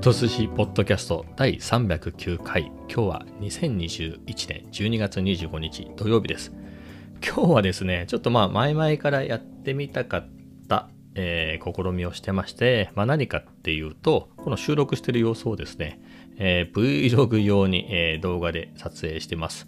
ト寿司ポッドキャスト第309回今日は2021年12月25日土曜日です今日はですねちょっとまあ前々からやってみたかったえー、試みをしてまして、まあ、何かっていうと、この収録してる様子をですね、えー、Vlog 用に、えー、動画で撮影してます。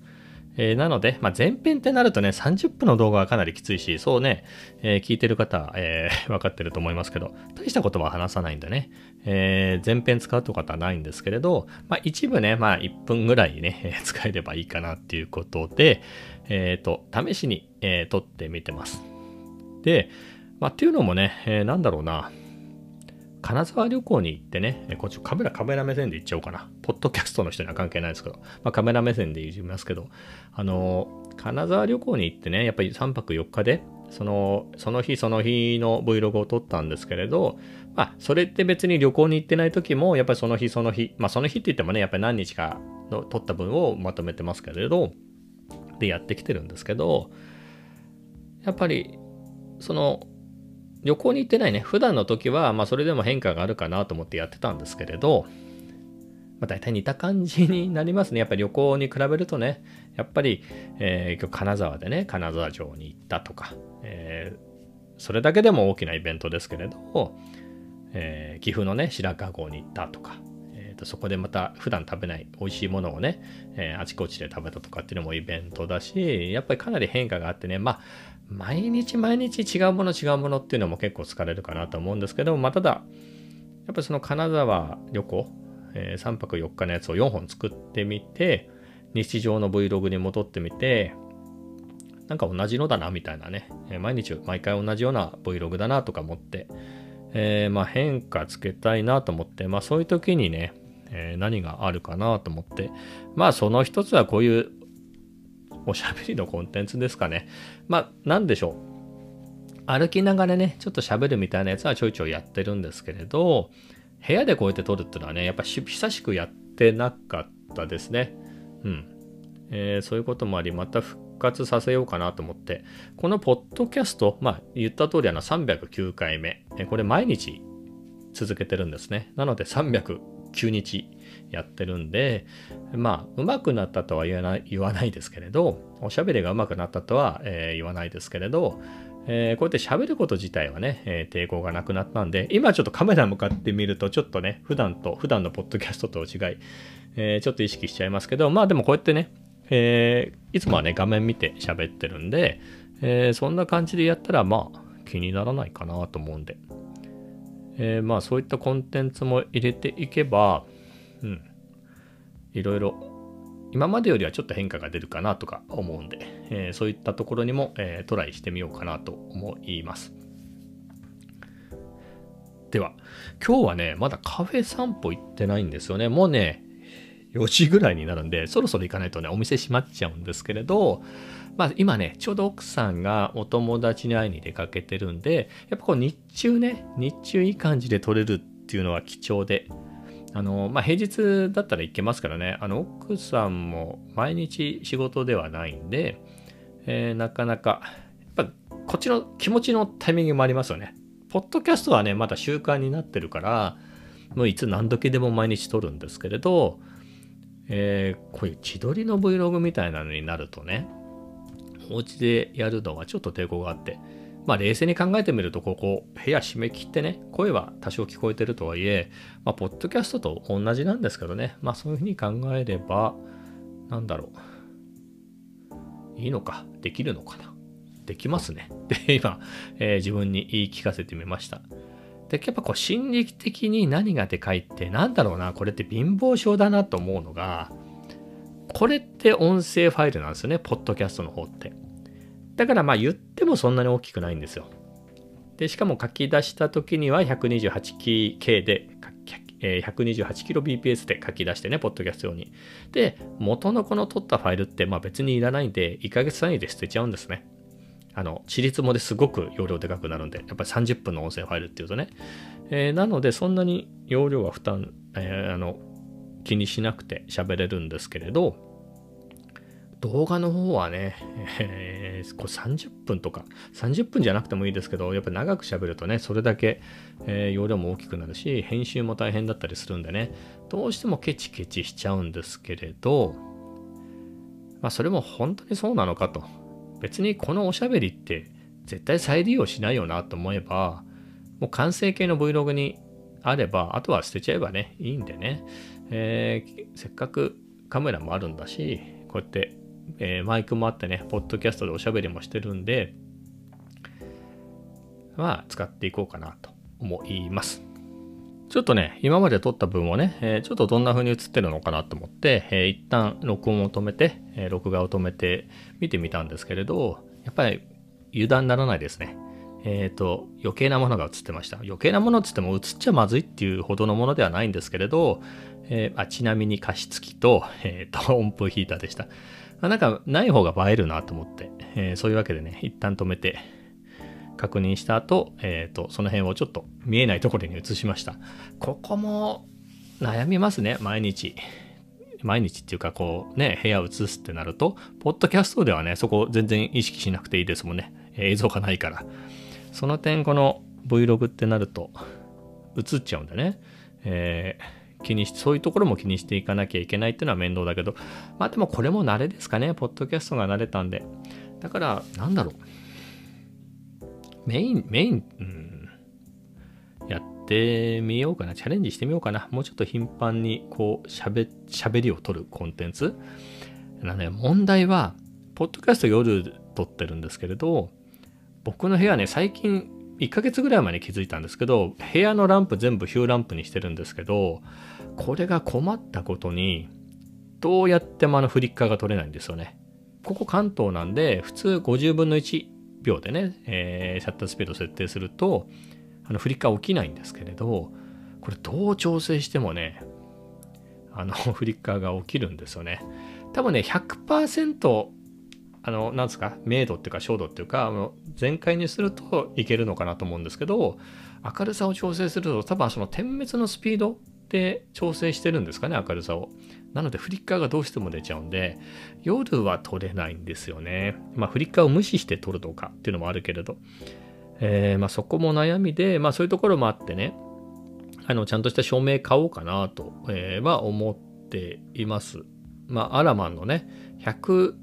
えー、なので、まあ、前編ってなるとね、30分の動画はかなりきついし、そうね、えー、聞いてる方、えー、分かってると思いますけど、大したことは話さないんでね、えー、前編使うとかはないんですけれど、まあ、一部ね、まあ、1分ぐらいね、使えればいいかなっていうことで、えっ、ー、と、試しに、えー、撮ってみてます。で、まあ、っていうのもね、えー、なんだろうな、金沢旅行に行ってね、こっちカメラ、カメラ目線で行っちゃおうかな。ポッドキャストの人には関係ないですけど、まあ、カメラ目線で言いますけど、あの、金沢旅行に行ってね、やっぱり3泊4日で、その、その日その日の Vlog を撮ったんですけれど、まあ、それって別に旅行に行ってない時も、やっぱりその日その日、まあ、その日って言ってもね、やっぱり何日かの撮った分をまとめてますけれど、でやってきてるんですけど、やっぱり、その、旅行に行ってないね、普段の時は、まあそれでも変化があるかなと思ってやってたんですけれど、まあ大体似た感じになりますね。やっぱり旅行に比べるとね、やっぱり、えー、今日金沢でね、金沢城に行ったとか、えー、それだけでも大きなイベントですけれど、えー、岐阜のね、白川郷に行ったとか、と、そこでまた普段食べない美味しいものをね、えー、あちこちで食べたとかっていうのもイベントだし、やっぱりかなり変化があってね、まあ、毎日毎日違うもの違うものっていうのも結構疲れるかなと思うんですけど、まあ、ただ、やっぱりその金沢旅行、えー、3泊4日のやつを4本作ってみて、日常の Vlog に戻ってみて、なんか同じのだなみたいなね、えー、毎日毎回同じような Vlog だなとか思って、えー、まあ変化つけたいなと思って、まあそういう時にね、えー、何があるかなと思って、まあその一つはこういうおしゃべりのコンテンツですかね。まあ、なんでしょう。歩きながらね、ちょっと喋るみたいなやつはちょいちょいやってるんですけれど、部屋でこうやって撮るっていうのはね、やっぱ久しくやってなかったですね。うん。えー、そういうこともあり、また復活させようかなと思って、このポッドキャスト、まあ言った通りあの309回目、これ毎日続けてるんですね。なので309日やってるんで、まあ、上手くなったとは言わない言わないですけれど、おしゃべりが上手くなったとは、えー、言わないですけれど、えー、こうやって喋ること自体はね、えー、抵抗がなくなったんで、今ちょっとカメラ向かってみると、ちょっとね、普段と、普段のポッドキャストと違い、えー、ちょっと意識しちゃいますけど、まあでもこうやってね、え、いつもはね、画面見て喋ってるんで、え、そんな感じでやったら、まあ、気にならないかなと思うんで、えー、まあそういったコンテンツも入れていけば、うん、いろいろ今までよりはちょっと変化が出るかなとか思うんで、えー、そういったところにも、えー、トライしてみようかなと思います。では、今日はね、まだカフェ散歩行ってないんですよね。もうね、4時ぐらいになるんで、そろそろ行かないとね、お店閉まっちゃうんですけれど、まあ今ね、ちょうど奥さんがお友達に会いに出かけてるんで、やっぱこう日中ね、日中いい感じで撮れるっていうのは貴重で、あの、まあ、平日だったら行けますからね、あの、奥さんも毎日仕事ではないんで、えー、なかなか、やっぱこっちの気持ちのタイミングもありますよね。ポッドキャストはね、まだ習慣になってるから、もういつ何時でも毎日撮るんですけれど、えー、こういう自撮りの Vlog みたいなのになるとね、お家でやるのはちょっと抵抗があって、まあ冷静に考えてみると、ここ、部屋閉め切ってね、声は多少聞こえてるとはいえ、まあ、ポッドキャストと同じなんですけどね、まあそういうふうに考えれば、なんだろう。いいのか、できるのかな。できますね。で、今、えー、自分に言い聞かせてみました。で、やっぱこう心理的に何がでかいって、なんだろうな、これって貧乏症だなと思うのが、これって音声ファイルなんですよね、ポッドキャストの方って。だからまあ言ってもそんなに大きくないんですよ。で、しかも書き出した時には 128K で、128kbps で書き出してね、ポッドキャスト用に。で、元のこの取ったファイルってまあ別にいらないんで、1ヶ月単位で捨てちゃうんですね。あの、私立もですごく容量でかくなるんで、やっぱり30分の音声ファイルっていうとね。えー、なので、そんなに容量は負担、えー、あの、気にしなくて喋れるんですけれど、動画の方はね、えー、これ30分とか、30分じゃなくてもいいですけど、やっぱ長く喋るとね、それだけ、えー、容量も大きくなるし、編集も大変だったりするんでね、どうしてもケチケチしちゃうんですけれど、まあそれも本当にそうなのかと。別にこのおしゃべりって絶対再利用しないよなと思えば、もう完成形の Vlog にあれば、あとは捨てちゃえばね、いいんでね、えー、せっかくカメラもあるんだし、こうやってえー、マイクもあってね、ポッドキャストでおしゃべりもしてるんで、まあ、使っていこうかなと思います。ちょっとね、今まで撮った分をね、えー、ちょっとどんな風に映ってるのかなと思って、えー、一旦録音を止めて、えー、録画を止めて見てみたんですけれど、やっぱり油断ならないですね。えっ、ー、と、余計なものが映ってました。余計なものっつっても映っちゃまずいっていうほどのものではないんですけれど、えー、あちなみに加湿器と、えっ、ー、と、温風ヒーターでした。あ、なんかない方が映えるなと思って、えー、そういうわけでね、一旦止めて確認した後、えっ、ー、と、その辺をちょっと見えないところに移しました。ここも悩みますね、毎日。毎日っていうか、こうね、部屋を映すってなると、ポッドキャストではね、そこ全然意識しなくていいですもんね。映像がないから。その点、この Vlog ってなると、映っちゃうんだね。えー気にして、そういうところも気にしていかなきゃいけないっていうのは面倒だけど、まあでもこれも慣れですかね。ポッドキャストが慣れたんで。だから、なんだろう。メイン、メイン、うん、やってみようかな。チャレンジしてみようかな。もうちょっと頻繁に、こう、喋、喋りを取るコンテンツ。なね、問題は、ポッドキャスト夜撮ってるんですけれど、僕の部屋ね、最近1ヶ月ぐらい前に気づいたんですけど、部屋のランプ全部ヒューランプにしてるんですけど、これが困ったことに、どうやってもあのフリッカーが取れないんですよね。ここ関東なんで、普通50分の1秒でね、えー、シャッタースピードを設定すると、あのフリッカー起きないんですけれど、これどう調整してもね、あの フリッカーが起きるんですよね。多分ね、100%あの、なんですか、明度っていうか、照度っていうか、あの全開にするといけるのかなと思うんですけど、明るさを調整すると、多分その点滅のスピードで調整してるんですかね、明るさを。なので、フリッカーがどうしても出ちゃうんで、夜は撮れないんですよね。まあ、フリッカーを無視して撮るとかっていうのもあるけれど、えー、まあ、そこも悩みで、まあ、そういうところもあってね、あの、ちゃんとした照明買おうかなと、えー、は思っています。まあ、アラマンのね、100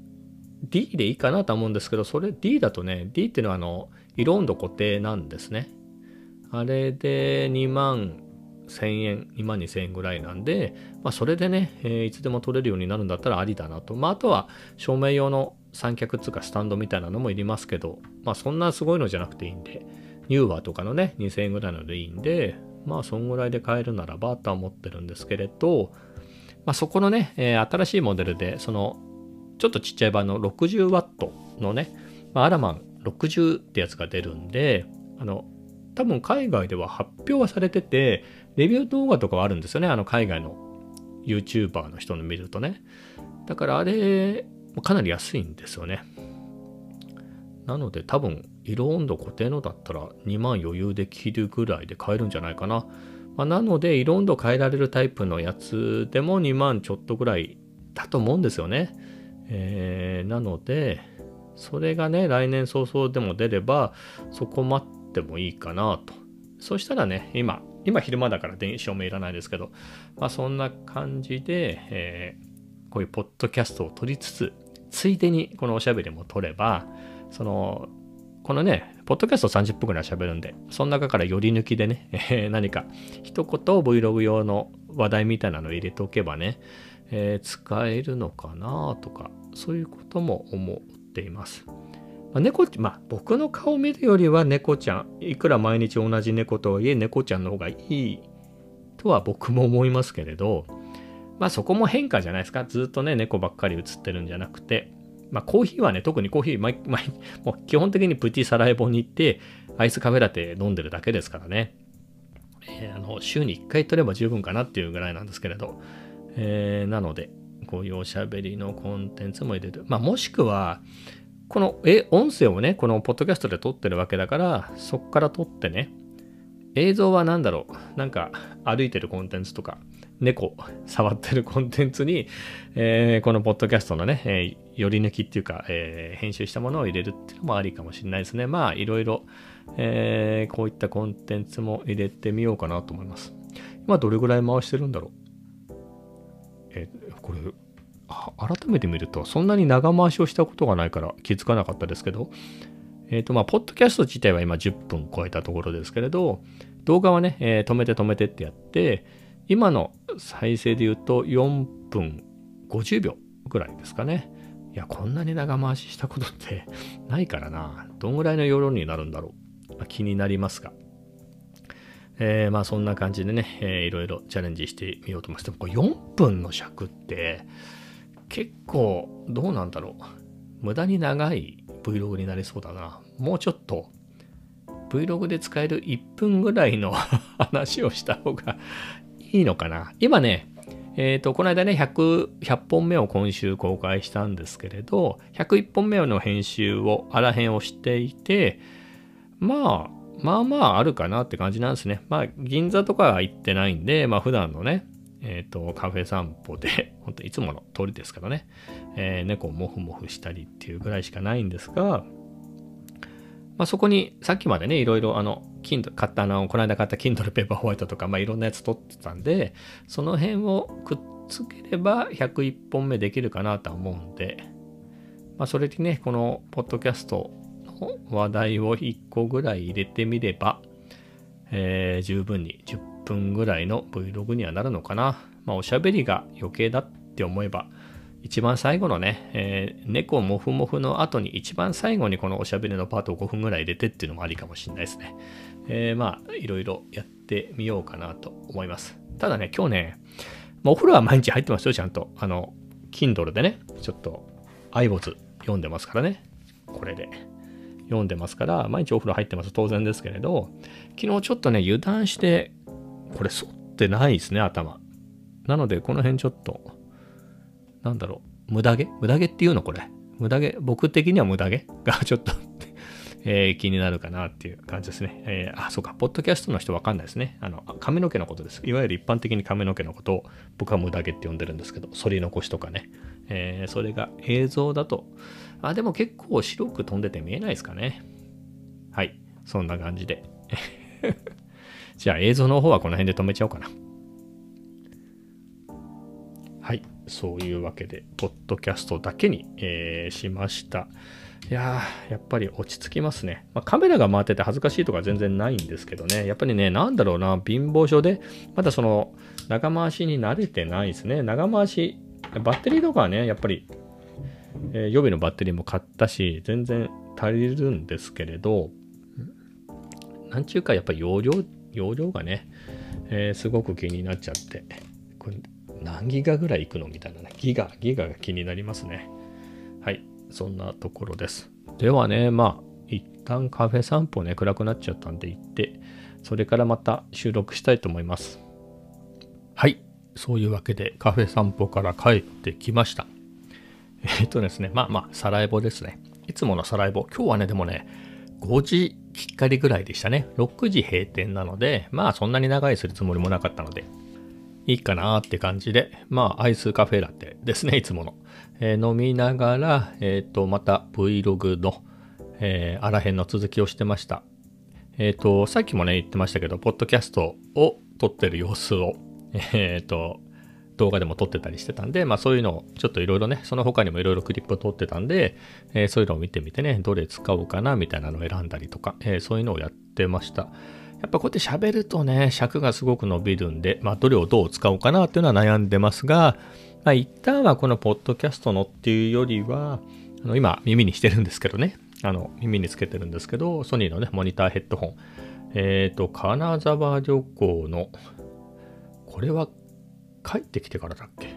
D でいいかなと思うんですけど、それ D だとね、D っていうのはあの、色温度固定なんですね。あれで2万1000円、2万2000円ぐらいなんで、まあ、それでね、えー、いつでも撮れるようになるんだったらありだなと。まあ、あとは照明用の三脚つかスタンドみたいなのもいりますけど、まあ、そんなすごいのじゃなくていいんで、ニューワーとかのね、2000円ぐらいのでいいんで、まあ、そんぐらいで買えるならばとは思ってるんですけれど、まあ、そこのね、えー、新しいモデルで、そのちょっとちっちゃい版の 60W のね、まあ、アラマン60ってやつが出るんで、あの、多分海外では発表はされてて、レビュー動画とかはあるんですよね。あの海外の YouTuber の人の見るとね。だからあれ、かなり安いんですよね。なので多分、色温度固定のだったら2万余裕で切るぐらいで買えるんじゃないかな。まあ、なので、色温度変えられるタイプのやつでも2万ちょっとぐらいだと思うんですよね。えー、なので、それがね、来年早々でも出れば、そこ待ってもいいかなと。そしたらね、今、今昼間だから電子証明いらないですけど、まあそんな感じで、えー、こういうポッドキャストを撮りつつ、ついでにこのおしゃべりも撮れば、その、このね、ポッドキャスト30分くらい喋るんで、その中から寄り抜きでね、えー、何か一言 Vlog 用の話題みたいなのを入れておけばね、えー、使えるのかなとか、そういうことも思っています。まあ、猫まあ僕の顔を見るよりは猫ちゃん、いくら毎日同じ猫とはいえ猫ちゃんの方がいいとは僕も思いますけれど、まあそこも変化じゃないですか。ずっとね、猫ばっかり映ってるんじゃなくて、まあコーヒーはね、特にコーヒー、毎毎 もう基本的にプティサライボに行って、アイスカフェラテ飲んでるだけですからね。えー、あの週に1回取れば十分かなっていうぐらいなんですけれど、えー、なので、こういうおしゃべりのコンテンツも入れる。まあ、もしくは、このえ音声をね、このポッドキャストで撮ってるわけだから、そこから撮ってね、映像は何だろう、なんか歩いてるコンテンツとか、猫触ってるコンテンツに、えー、このポッドキャストのね、えー、寄り抜きっていうか、えー、編集したものを入れるっていうのもありかもしれないですね。まあいろいろ、え、こういったコンテンツも入れてみようかなと思います。今どれぐらい回してるんだろう？え、これ改めて見るとそんなに長回しをしたことがないから気づかなかったですけど、えっ、ー、とまあ、ポッドキャスト自体は今10分超えたところですけれど、動画はね、えー、止めて止めてってやって、今の再生で言うと4分50秒ぐらいですかね。いや、こんなに長回ししたことって ないからな。どんぐらいの容量になるんだろう。まあ、気になりますが。えー、まあそんな感じでね、えー、いろいろチャレンジしてみようと思います。でもこれ4分の尺って結構どうなんだろう。無駄に長い Vlog になりそうだな。もうちょっと Vlog で使える1分ぐらいの 話をした方がいいのかな。今ね、えっ、ー、と、この間ね、100、100本目を今週公開したんですけれど、101本目の編集を、あらへんをしていて、まあ、まあまああるかなって感じなんですね。まあ、銀座とかは行ってないんで、まあ普段のね、えっ、ー、と、カフェ散歩で、本当いつもの通りですからね、えー、猫をモフモフしたりっていうぐらいしかないんですが、まあ、そこにさっきまでね、いろいろあの、Kindle、買ったあの、この間買った Kindle Paper White とか、まあ、いろんなやつ撮ってたんで、その辺をくっつければ101本目できるかなとは思うんで、まあ、それでね、このポッドキャストの話題を1個ぐらい入れてみれば、えー、十分に10分ぐらいの Vlog にはなるのかな。まあ、おしゃべりが余計だって思えば、一番最後のね、えー、猫もふもふの後に一番最後にこのおしゃべりのパートを5分ぐらい入れてっていうのもありかもしれないですね。えー、まあ、いろいろやってみようかなと思います。ただね、今日ね、まあ、お風呂は毎日入ってますよ、ちゃんと。あの、Kindle でね、ちょっと、アイボズ読んでますからね。これで。読んでますから、毎日お風呂入ってます。当然ですけれど、昨日ちょっとね、油断して、これ、反ってないですね、頭。なので、この辺ちょっと、なんだろう、無駄毛？無駄毛っていうのこれ。無駄毛？僕的には無駄毛？がちょっと えー、気になるかなっていう感じですね。えー、あ、そうか、ポッドキャストの人わかんないですね。あの、髪の毛のことです。いわゆる一般的に髪の毛のことを僕は無駄毛って呼んでるんですけど、反り残しとかね。えー、それが映像だと、あ、でも結構白く飛んでて見えないですかね。はい、そんな感じで。じゃあ映像の方はこの辺で止めちゃおうかな。はい。そういうわけで、ポッドキャストだけに、えー、しました。いやー、やっぱり落ち着きますね。まあ、カメラが回ってて恥ずかしいとか全然ないんですけどね。やっぱりね、なんだろうな、貧乏症で、まだその、長回しに慣れてないですね。長回し、バッテリーとかはね、やっぱり、えー、予備のバッテリーも買ったし、全然足りるんですけれど、なんちゅうか、やっぱり容量、容量がね、えー、すごく気になっちゃって、これ何ギガぐらいいくのみたいなね。ギガ、ギガが気になりますね。はい。そんなところです。ではね、まあ、一旦カフェ散歩ね、暗くなっちゃったんで行って、それからまた収録したいと思います。はい。そういうわけでカフェ散歩から帰ってきました。えっ、とですね、まあまあ、サラエボですね。いつものサラエボ。今日はね、でもね、5時きっかりぐらいでしたね。6時閉店なので、まあそんなに長いするつもりもなかったので、いいかなーって感じで、まあ、アイスカフェラテですね、いつもの。えー、飲みながら、えっ、ー、と、また Vlog の、えー、あらへんの続きをしてました。えっ、と、さっきもね、言ってましたけど、ポッドキャストを撮ってる様子を、えっ、と、動画でも撮ってたりしてたんで、まあそういうのをちょっといろいろね、その他にもいろいろクリップを撮ってたんで、えー、そういうのを見てみてね、どれ使おうかなみたいなのを選んだりとか、えー、そういうのをやってました。やっぱこうやって喋るとね、尺がすごく伸びるんで、まあ、どれをどう使おうかなっていうのは悩んでますが、まあ、一旦はこのポッドキャストのっていうよりは、あの今耳にしてるんですけどね、あの耳につけてるんですけど、ソニーのね、モニターヘッドホン。えっ、ー、と、金沢旅行の、これは帰ってきてからだっけ？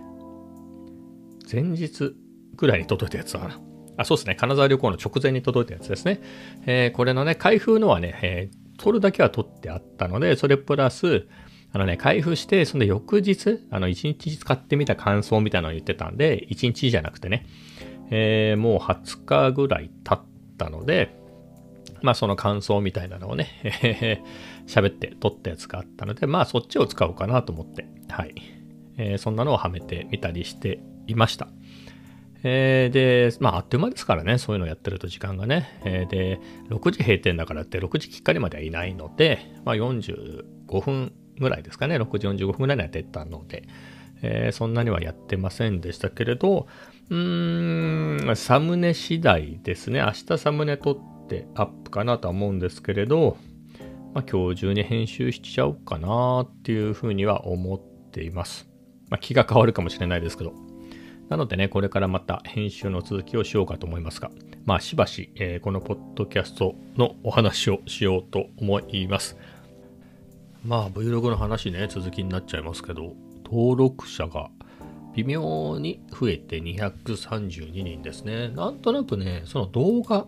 前日ぐらいに届いたやつだな。あ、そうですね。金沢旅行の直前に届いたやつですね。えー、これのね、開封のはね、えー、取るだけは取ってあったので、それプラス、あのね、開封して、その翌日、あの、1日使ってみた感想みたいなのを言ってたんで、1日じゃなくてね、えー、もう20日ぐらい経ったので、まあその感想みたいなのをね、喋って撮ったやつがあったので、まあそっちを使おうかなと思って、はい。えー、そんなのをはめてみたりしていました。えー、で、まあ、あっという間ですからね、そういうのをやってると時間がね。えー、で、6時閉店だからって6時きっかりまではいないので、まあ、45分ぐらいですかね、6時45分ぐらいには出たので、えー、そんなにはやってませんでしたけれど、うーん、サムネ次第ですね。明日サムネ撮ってアップかなとは思うんですけれど、まあ、今日中に編集しちゃおうかなっていうふうには思っています。まあ、気が変わるかもしれないですけど。なのでね、これからまた編集の続きをしようかと思いますが、まあしばし、えー、このポッドキャストのお話をしようと思います。まあ Vlog の話ね、続きになっちゃいますけど、登録者が微妙に増えて232人ですね。なんとなくね、その動画、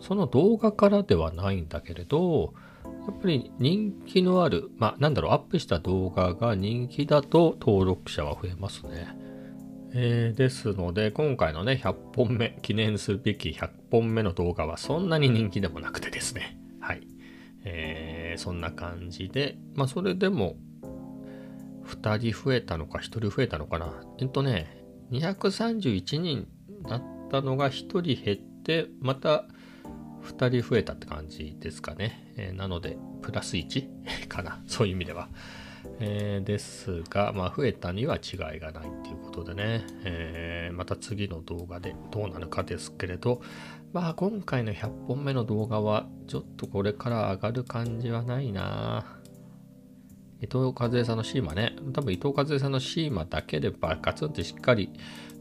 その動画からではないんだけれど、やっぱり人気のある、まあなんだろう、アップした動画が人気だと登録者は増えますね。えー、ですので、今回のね、100本目、記念すべき100本目の動画はそんなに人気でもなくてですね。はい。えー、そんな感じで、まあ、それでも、2人増えたのか、1人増えたのかな。えっとね、231人だったのが1人減って、また2人増えたって感じですかね。えー、なので、プラス1 かな。そういう意味では。えー、ですが、まあ、増えたには違いがないっていうことでね、えー、また次の動画でどうなるかですけれど、まあ、今回の100本目の動画は、ちょっとこれから上がる感じはないな伊藤和恵さんのシーマね、多分伊藤和恵さんのシーマだけでバカツンってしっかり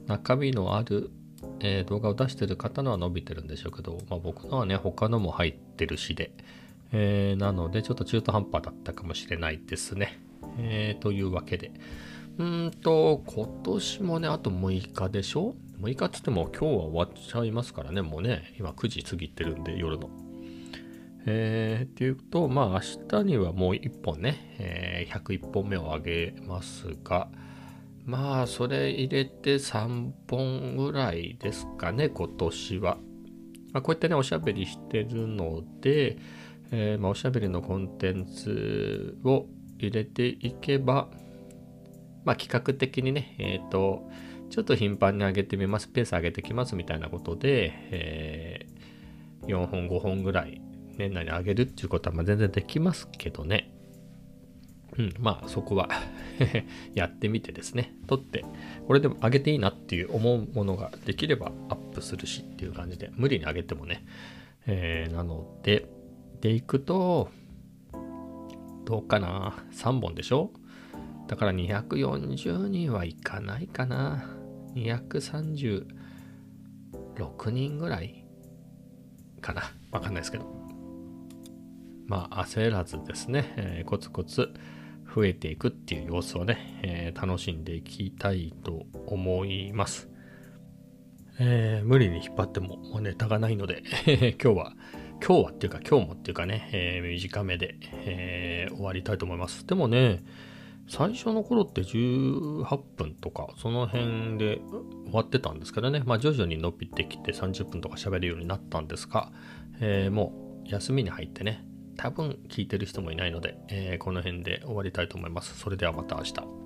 中身のある、えー、動画を出してる方のは伸びてるんでしょうけど、まあ、僕のはね、他のも入ってるしで、えー、なのでちょっと中途半端だったかもしれないですね。えー、というわけで。うんと、今年もね、あと6日でしょ ?6 日っつっても今日は終わっちゃいますからね、もうね、今9時過ぎてるんで、夜の。えー、っていうと、まあ明日にはもう1本ね、えー、101本目を上げますが、まあそれ入れて3本ぐらいですかね、今年は。まあ、こうやってね、おしゃべりしてるので、えー、まあ、おしゃべりのコンテンツを入れていけば、まあ、企画的にね、えっ、ー、と、ちょっと頻繁に上げてみます、ペース上げてきますみたいなことで、えー、4本、5本ぐらい年内に上げるっていうことはま全然できますけどね。うん、まあそこは やってみてですね、撮って、これでも上げていいなっていう思うものができればアップするしっていう感じで、無理に上げてもね、えー、なので、でいくと、どうかな ?3 本でしょだから240人はいかないかな。236人ぐらいかな。わかんないですけど。まあ、焦らずですね、えー、コツコツ増えていくっていう様子をね、えー、楽しんでいきたいと思います。えー、無理に引っ張ってももうネタがないので 今日は今日はっていうか今日もっていうかね、えー、短めで、えー、終わりたいと思います。でもね、最初の頃って18分とかその辺で終わってたんですけどね、まあ徐々に伸びてきて30分とか喋るようになったんですが、えー、もう休みに入ってね、多分聞いてる人もいないので、えー、この辺で終わりたいと思います。それではまた明日。